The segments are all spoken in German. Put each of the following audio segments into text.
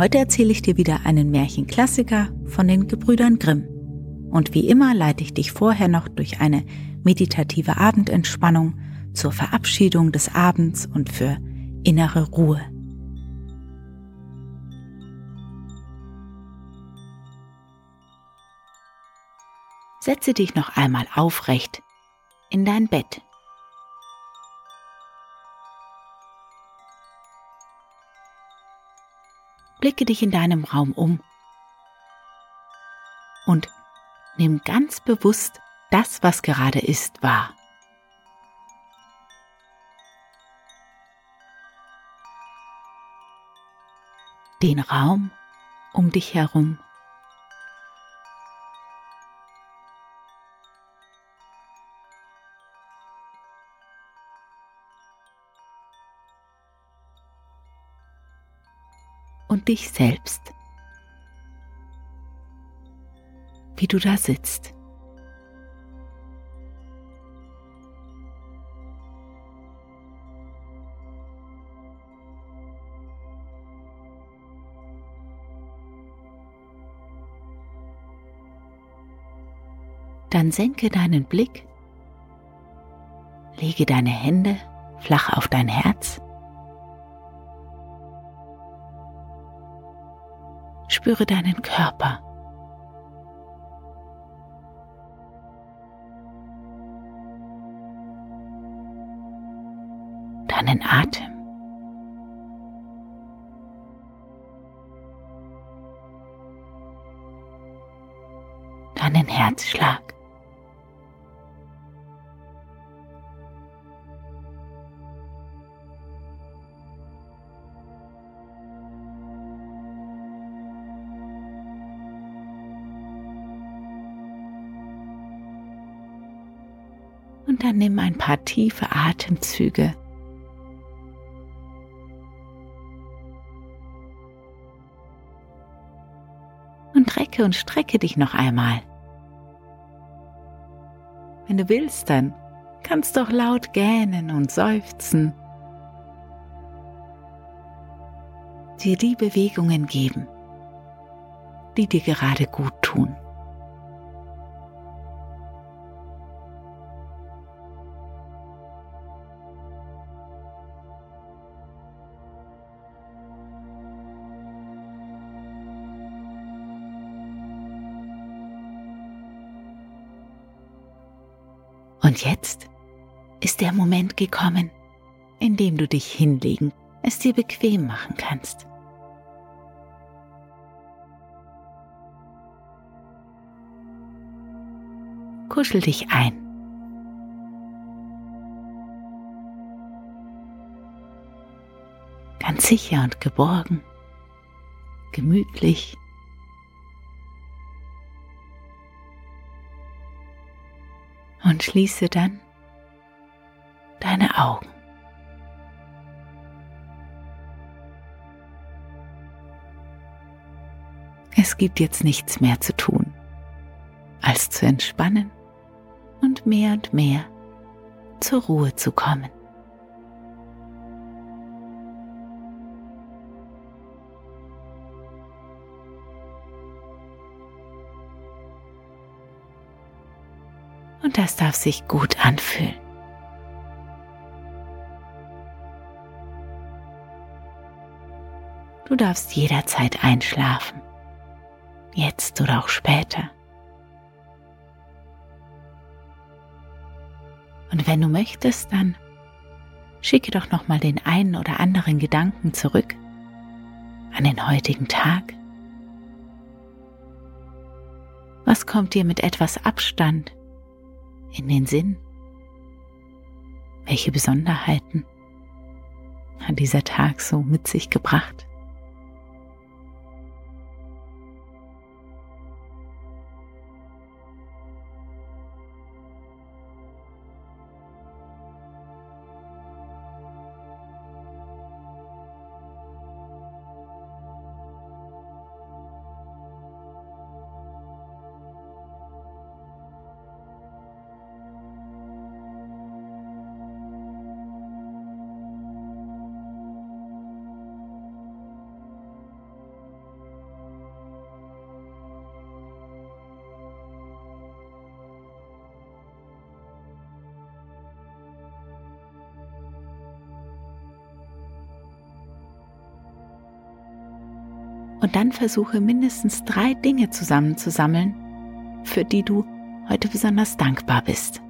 Heute erzähle ich dir wieder einen Märchenklassiker von den Gebrüdern Grimm. Und wie immer leite ich dich vorher noch durch eine meditative Abendentspannung zur Verabschiedung des Abends und für innere Ruhe. Setze dich noch einmal aufrecht in dein Bett. Blicke dich in deinem Raum um und nimm ganz bewusst das, was gerade ist, wahr. Den Raum um dich herum. Und dich selbst. Wie du da sitzt. Dann senke deinen Blick, lege deine Hände flach auf dein Herz Spüre deinen Körper. Deinen Atem. Deinen Herzschlag. Dann nimm ein paar tiefe Atemzüge. Und recke und strecke dich noch einmal. Wenn du willst, dann kannst du auch laut gähnen und seufzen. Dir die Bewegungen geben, die dir gerade gut tun. Jetzt ist der Moment gekommen, in dem du dich hinlegen, es dir bequem machen kannst. Kuschel dich ein. Ganz sicher und geborgen, gemütlich und schließe dann deine Augen. Es gibt jetzt nichts mehr zu tun, als zu entspannen und mehr und mehr zur Ruhe zu kommen. Und das darf sich gut anfühlen. Du darfst jederzeit einschlafen, jetzt oder auch später. Und wenn du möchtest, dann schicke doch noch mal den einen oder anderen Gedanken zurück an den heutigen Tag. Was kommt dir mit etwas Abstand in den Sinn? Welche Besonderheiten hat dieser Tag so mit sich gebracht? Und dann versuche mindestens drei Dinge zusammenzusammeln, für die du heute besonders dankbar bist.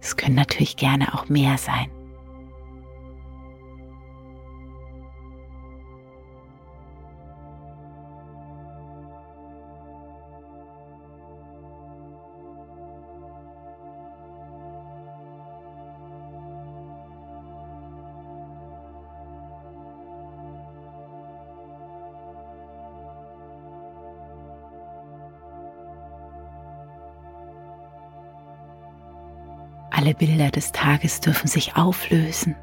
Es können natürlich gerne auch mehr sein. Bilder des Tages dürfen sich auflösen,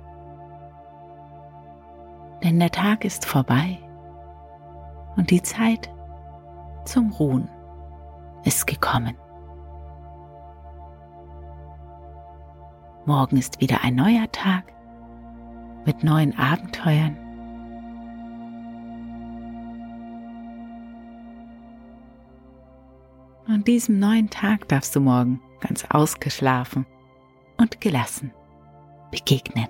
denn der Tag ist vorbei und die Zeit zum Ruhen ist gekommen. Morgen ist wieder ein neuer Tag mit neuen Abenteuern. An diesem neuen Tag darfst du morgen ganz ausgeschlafen und gelassen begegnen.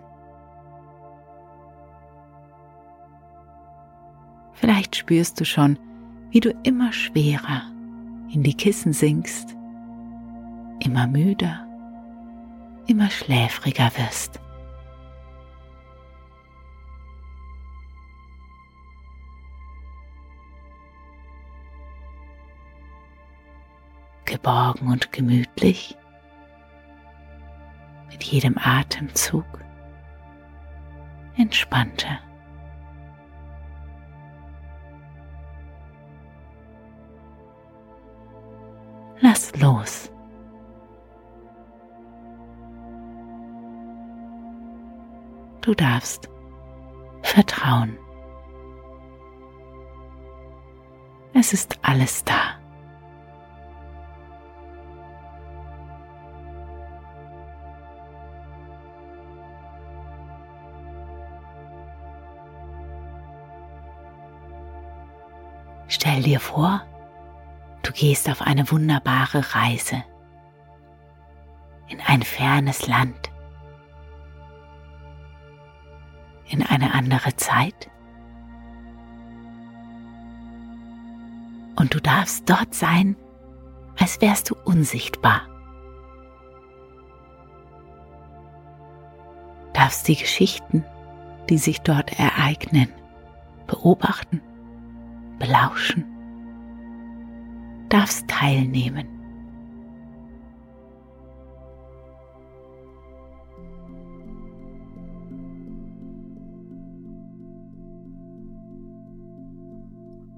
Vielleicht spürst du schon, wie du immer schwerer in die Kissen sinkst, immer müder, immer schläfriger wirst. Geborgen und gemütlich mit jedem Atemzug entspannter. Lass los. Du darfst vertrauen. Es ist alles da. Vor, du gehst auf eine wunderbare Reise in ein fernes Land, in eine andere Zeit. Und du darfst dort sein, als wärst du unsichtbar. Darfst die Geschichten, die sich dort ereignen, beobachten belauschen, darfst teilnehmen.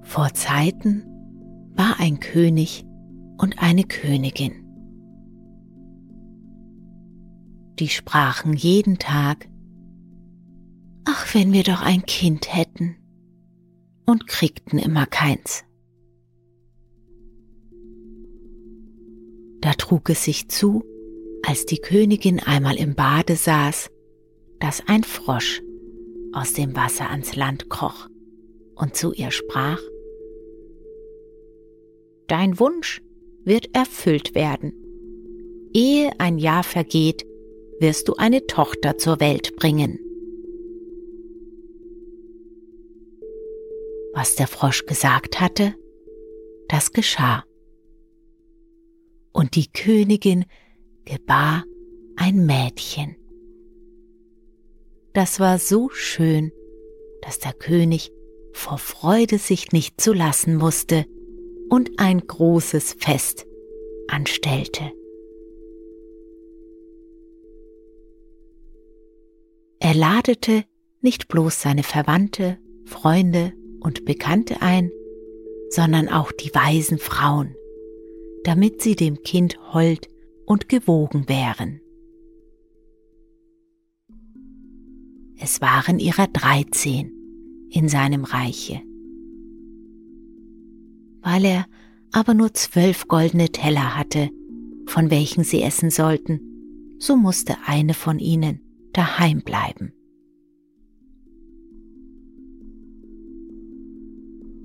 Vor Zeiten war ein König und eine Königin. Die sprachen jeden Tag, Ach, wenn wir doch ein Kind hätten und kriegten immer keins. Trug es sich zu, als die Königin einmal im Bade saß, dass ein Frosch aus dem Wasser ans Land kroch und zu ihr sprach, Dein Wunsch wird erfüllt werden. Ehe ein Jahr vergeht, wirst du eine Tochter zur Welt bringen. was der Frosch gesagt hatte, das geschah. Und die Königin gebar ein Mädchen. Das war so schön, dass der König vor Freude sich nicht zu lassen wusste und ein großes Fest anstellte. Er ladete nicht bloß seine Verwandte, Freunde und Bekannte ein, sondern auch die weisen Frauen, damit sie dem Kind hold und gewogen wären. Es waren ihrer dreizehn in seinem Reiche. Weil er aber nur zwölf goldene Teller hatte, von welchen sie essen sollten, so musste eine von ihnen daheim bleiben.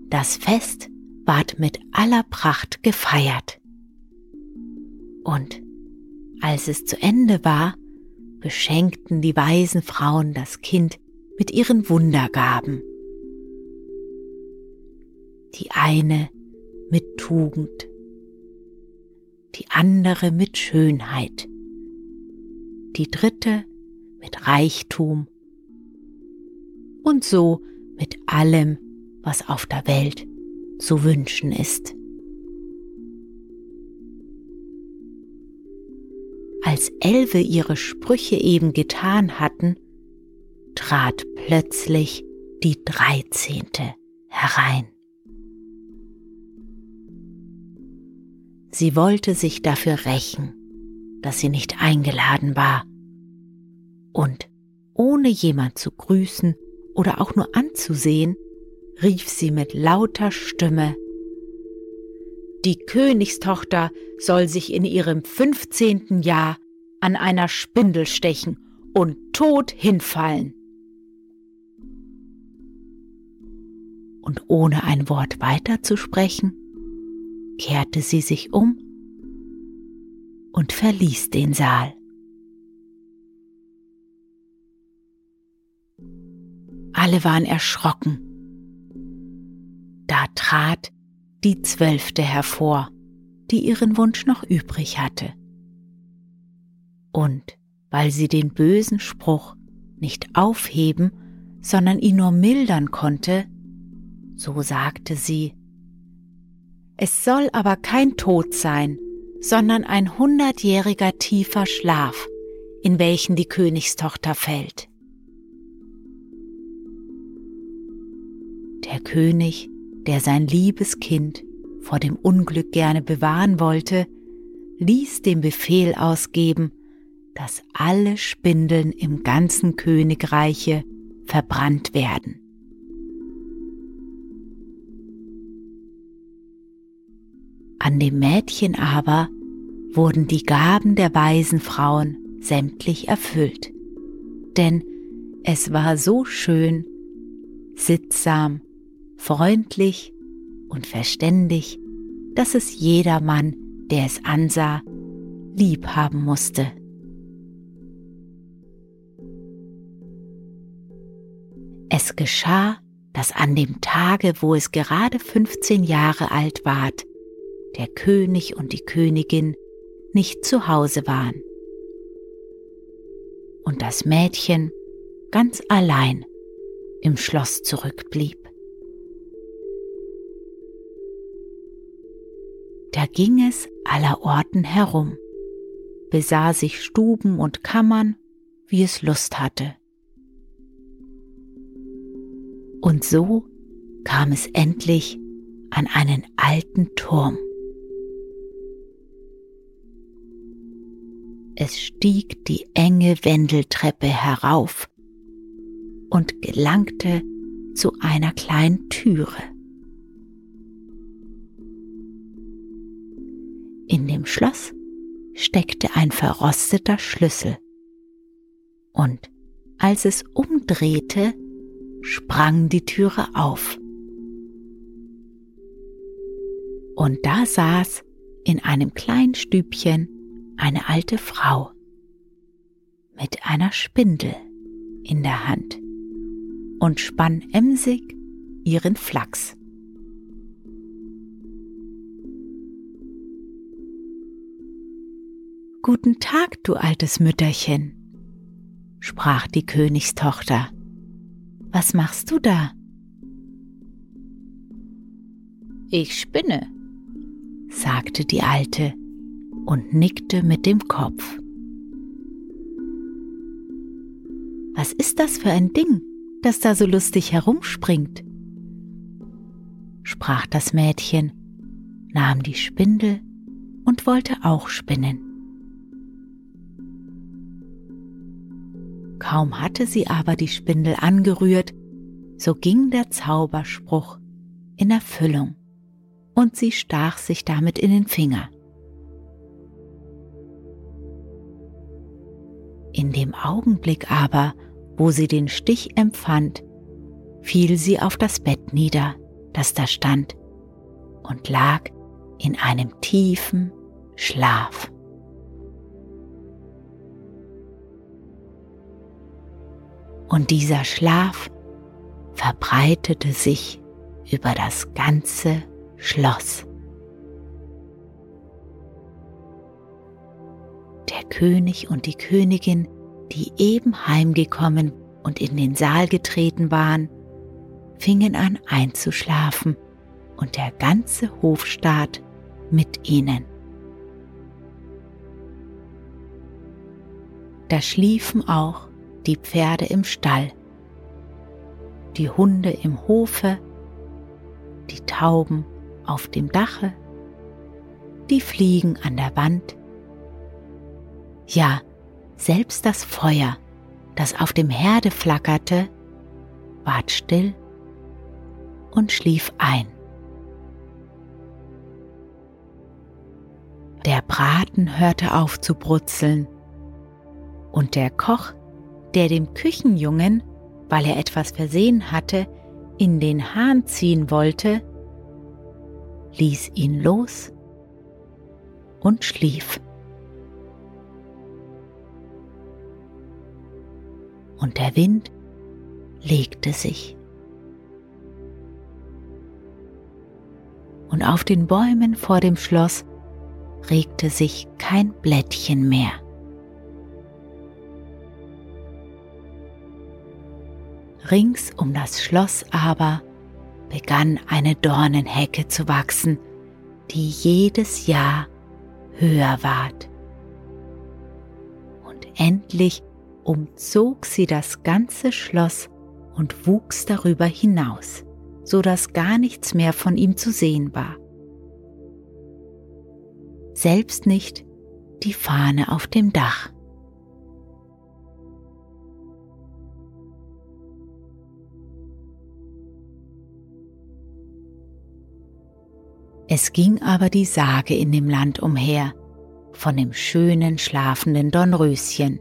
Das Fest ward mit aller Pracht gefeiert. Und als es zu Ende war, beschenkten die weisen Frauen das Kind mit ihren Wundergaben. Die eine mit Tugend, die andere mit Schönheit, die dritte mit Reichtum und so mit allem, was auf der Welt zu wünschen ist. Als Elfe ihre Sprüche eben getan hatten, trat plötzlich die Dreizehnte herein. Sie wollte sich dafür rächen, dass sie nicht eingeladen war. Und ohne jemand zu grüßen oder auch nur anzusehen, rief sie mit lauter Stimme Die Königstochter soll sich in ihrem fünfzehnten Jahr an einer Spindel stechen und tot hinfallen. Und ohne ein Wort weiterzusprechen, kehrte sie sich um und verließ den Saal. Alle waren erschrocken. Da trat die Zwölfte hervor, die ihren Wunsch noch übrig hatte. Und weil sie den bösen Spruch nicht aufheben, sondern ihn nur mildern konnte, so sagte sie, es soll aber kein Tod sein, sondern ein hundertjähriger tiefer Schlaf, in welchen die Königstochter fällt. Der König, der sein liebes Kind vor dem Unglück gerne bewahren wollte, ließ den Befehl ausgeben, dass alle Spindeln im ganzen Königreiche verbrannt werden. An dem Mädchen aber wurden die Gaben der weisen Frauen sämtlich erfüllt, denn es war so schön, sittsam, freundlich und verständig, dass es jedermann, der es ansah, lieb haben musste. Es geschah, dass an dem Tage, wo es gerade 15 Jahre alt ward, der König und die Königin nicht zu Hause waren. Und das Mädchen ganz allein im Schloss zurückblieb. Da ging es aller Orten herum, besah sich Stuben und Kammern, wie es Lust hatte. Und so kam es endlich an einen alten Turm. Es stieg die enge Wendeltreppe herauf und gelangte zu einer kleinen Türe. In dem Schloss steckte ein verrosteter Schlüssel. Und als es umdrehte, sprang die Türe auf. Und da saß in einem kleinen Stübchen eine alte Frau mit einer Spindel in der Hand und spann emsig ihren Flachs. Guten Tag, du altes Mütterchen, sprach die Königstochter. Was machst du da? Ich spinne, sagte die Alte und nickte mit dem Kopf. Was ist das für ein Ding, das da so lustig herumspringt? sprach das Mädchen, nahm die Spindel und wollte auch spinnen. Kaum hatte sie aber die Spindel angerührt, so ging der Zauberspruch in Erfüllung und sie stach sich damit in den Finger. In dem Augenblick aber, wo sie den Stich empfand, fiel sie auf das Bett nieder, das da stand, und lag in einem tiefen Schlaf. Und dieser Schlaf verbreitete sich über das ganze Schloss. Der König und die Königin, die eben heimgekommen und in den Saal getreten waren, fingen an einzuschlafen und der ganze Hofstaat mit ihnen. Da schliefen auch die Pferde im Stall, die Hunde im Hofe, die Tauben auf dem Dache, die Fliegen an der Wand, ja, selbst das Feuer, das auf dem Herde flackerte, ward still und schlief ein. Der Braten hörte auf zu brutzeln, und der Koch, der dem Küchenjungen, weil er etwas versehen hatte, in den Hahn ziehen wollte, ließ ihn los und schlief. Und der Wind legte sich. Und auf den Bäumen vor dem Schloss regte sich kein Blättchen mehr. Rings um das Schloss aber begann eine Dornenhecke zu wachsen, die jedes Jahr höher ward. Und endlich umzog sie das ganze Schloss und wuchs darüber hinaus, so dass gar nichts mehr von ihm zu sehen war. Selbst nicht die Fahne auf dem Dach. Es ging aber die Sage in dem Land umher von dem schönen schlafenden Dornröschen,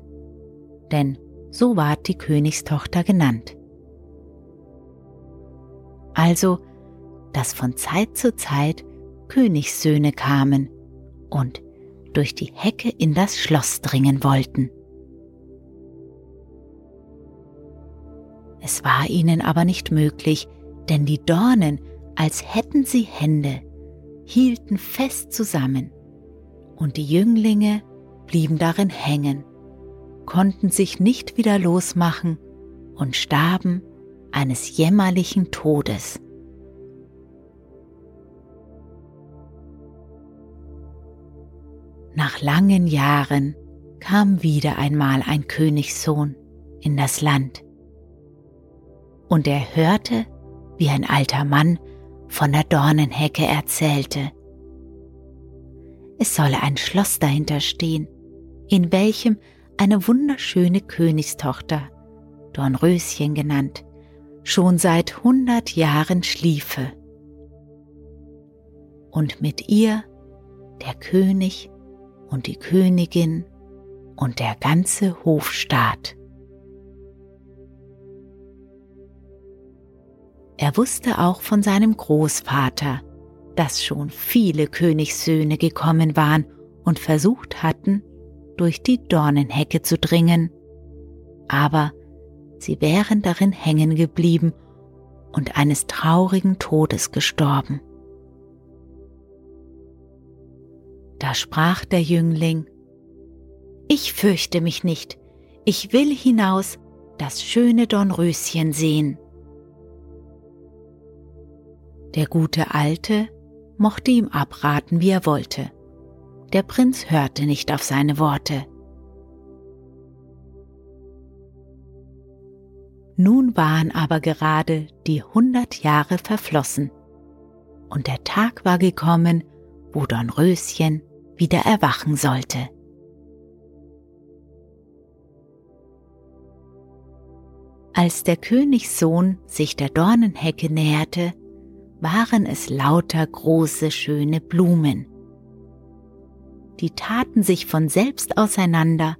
denn so ward die Königstochter genannt. Also, dass von Zeit zu Zeit Königssöhne kamen und durch die Hecke in das Schloss dringen wollten. Es war ihnen aber nicht möglich, denn die Dornen, als hätten sie Hände, hielten fest zusammen, und die Jünglinge blieben darin hängen, konnten sich nicht wieder losmachen und starben eines jämmerlichen Todes. Nach langen Jahren kam wieder einmal ein Königssohn in das Land, und er hörte, wie ein alter Mann von der Dornenhecke erzählte. Es solle ein Schloss dahinter stehen, in welchem eine wunderschöne Königstochter, Dornröschen genannt, schon seit hundert Jahren schliefe. Und mit ihr der König und die Königin und der ganze Hofstaat. Er wusste auch von seinem Großvater, dass schon viele Königssöhne gekommen waren und versucht hatten, durch die Dornenhecke zu dringen, aber sie wären darin hängen geblieben und eines traurigen Todes gestorben. Da sprach der Jüngling, Ich fürchte mich nicht, ich will hinaus das schöne Dornröschen sehen. Der gute Alte mochte ihm abraten, wie er wollte. Der Prinz hörte nicht auf seine Worte. Nun waren aber gerade die hundert Jahre verflossen, und der Tag war gekommen, wo Dornröschen wieder erwachen sollte. Als der Königssohn sich der Dornenhecke näherte, waren es lauter große, schöne Blumen. Die taten sich von selbst auseinander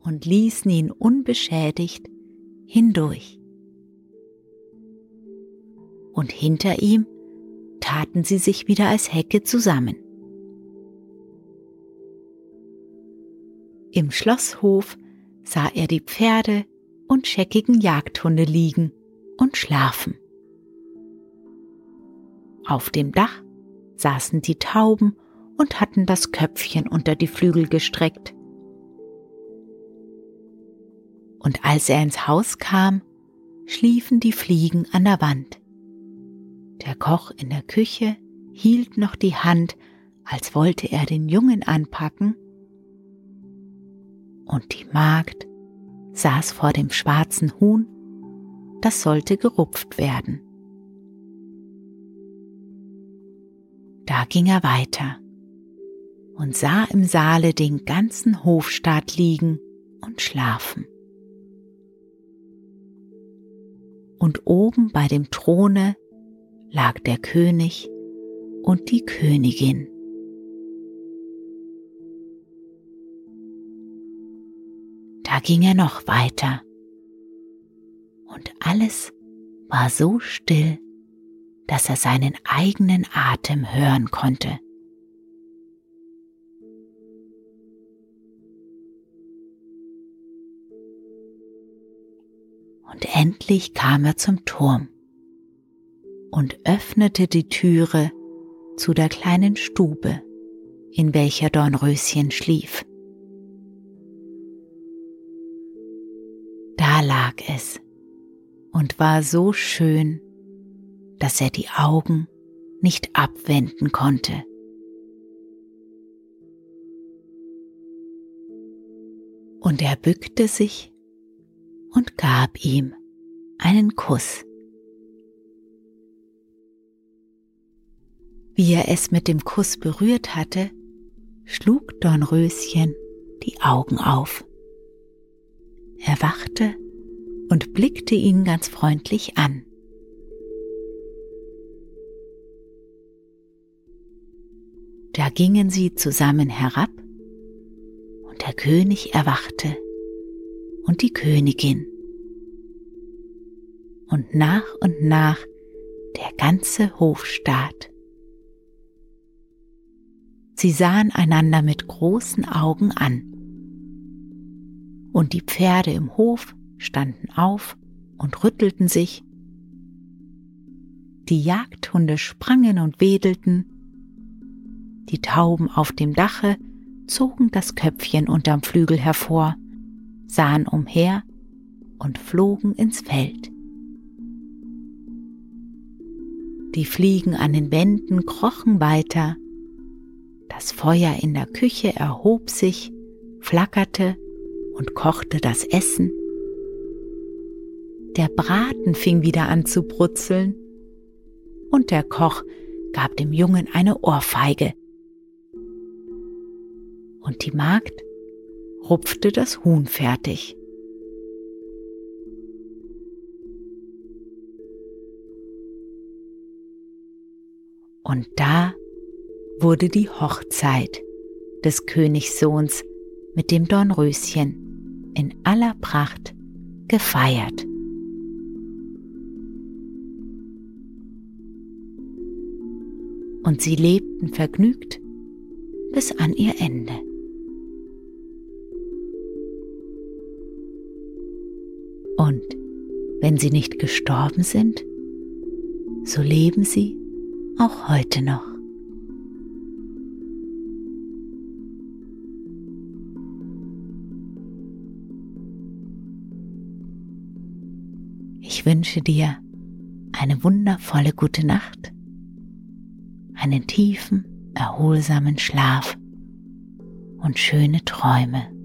und ließen ihn unbeschädigt hindurch. Und hinter ihm taten sie sich wieder als Hecke zusammen. Im Schlosshof sah er die Pferde und scheckigen Jagdhunde liegen und schlafen. Auf dem Dach saßen die Tauben und hatten das Köpfchen unter die Flügel gestreckt. Und als er ins Haus kam, schliefen die Fliegen an der Wand. Der Koch in der Küche hielt noch die Hand, als wollte er den Jungen anpacken, und die Magd saß vor dem schwarzen Huhn, das sollte gerupft werden. Da ging er weiter und sah im Saale den ganzen Hofstaat liegen und schlafen. Und oben bei dem Throne lag der König und die Königin. Da ging er noch weiter und alles war so still dass er seinen eigenen Atem hören konnte. Und endlich kam er zum Turm und öffnete die Türe zu der kleinen Stube, in welcher Dornröschen schlief. Da lag es und war so schön, dass er die Augen nicht abwenden konnte. Und er bückte sich und gab ihm einen Kuss. Wie er es mit dem Kuss berührt hatte, schlug Dornröschen die Augen auf. Er wachte und blickte ihn ganz freundlich an. Gingen sie zusammen herab, und der König erwachte und die Königin. Und nach und nach der ganze Hofstaat. Sie sahen einander mit großen Augen an. Und die Pferde im Hof standen auf und rüttelten sich. Die Jagdhunde sprangen und wedelten die Tauben auf dem Dache zogen das Köpfchen unterm Flügel hervor, sahen umher und flogen ins Feld. Die Fliegen an den Wänden krochen weiter, das Feuer in der Küche erhob sich, flackerte und kochte das Essen. Der Braten fing wieder an zu brutzeln und der Koch gab dem Jungen eine Ohrfeige, und die Magd rupfte das Huhn fertig. Und da wurde die Hochzeit des Königssohns mit dem Dornröschen in aller Pracht gefeiert. Und sie lebten vergnügt bis an ihr Ende. Und wenn sie nicht gestorben sind, so leben sie auch heute noch. Ich wünsche dir eine wundervolle gute Nacht, einen tiefen, erholsamen Schlaf und schöne Träume.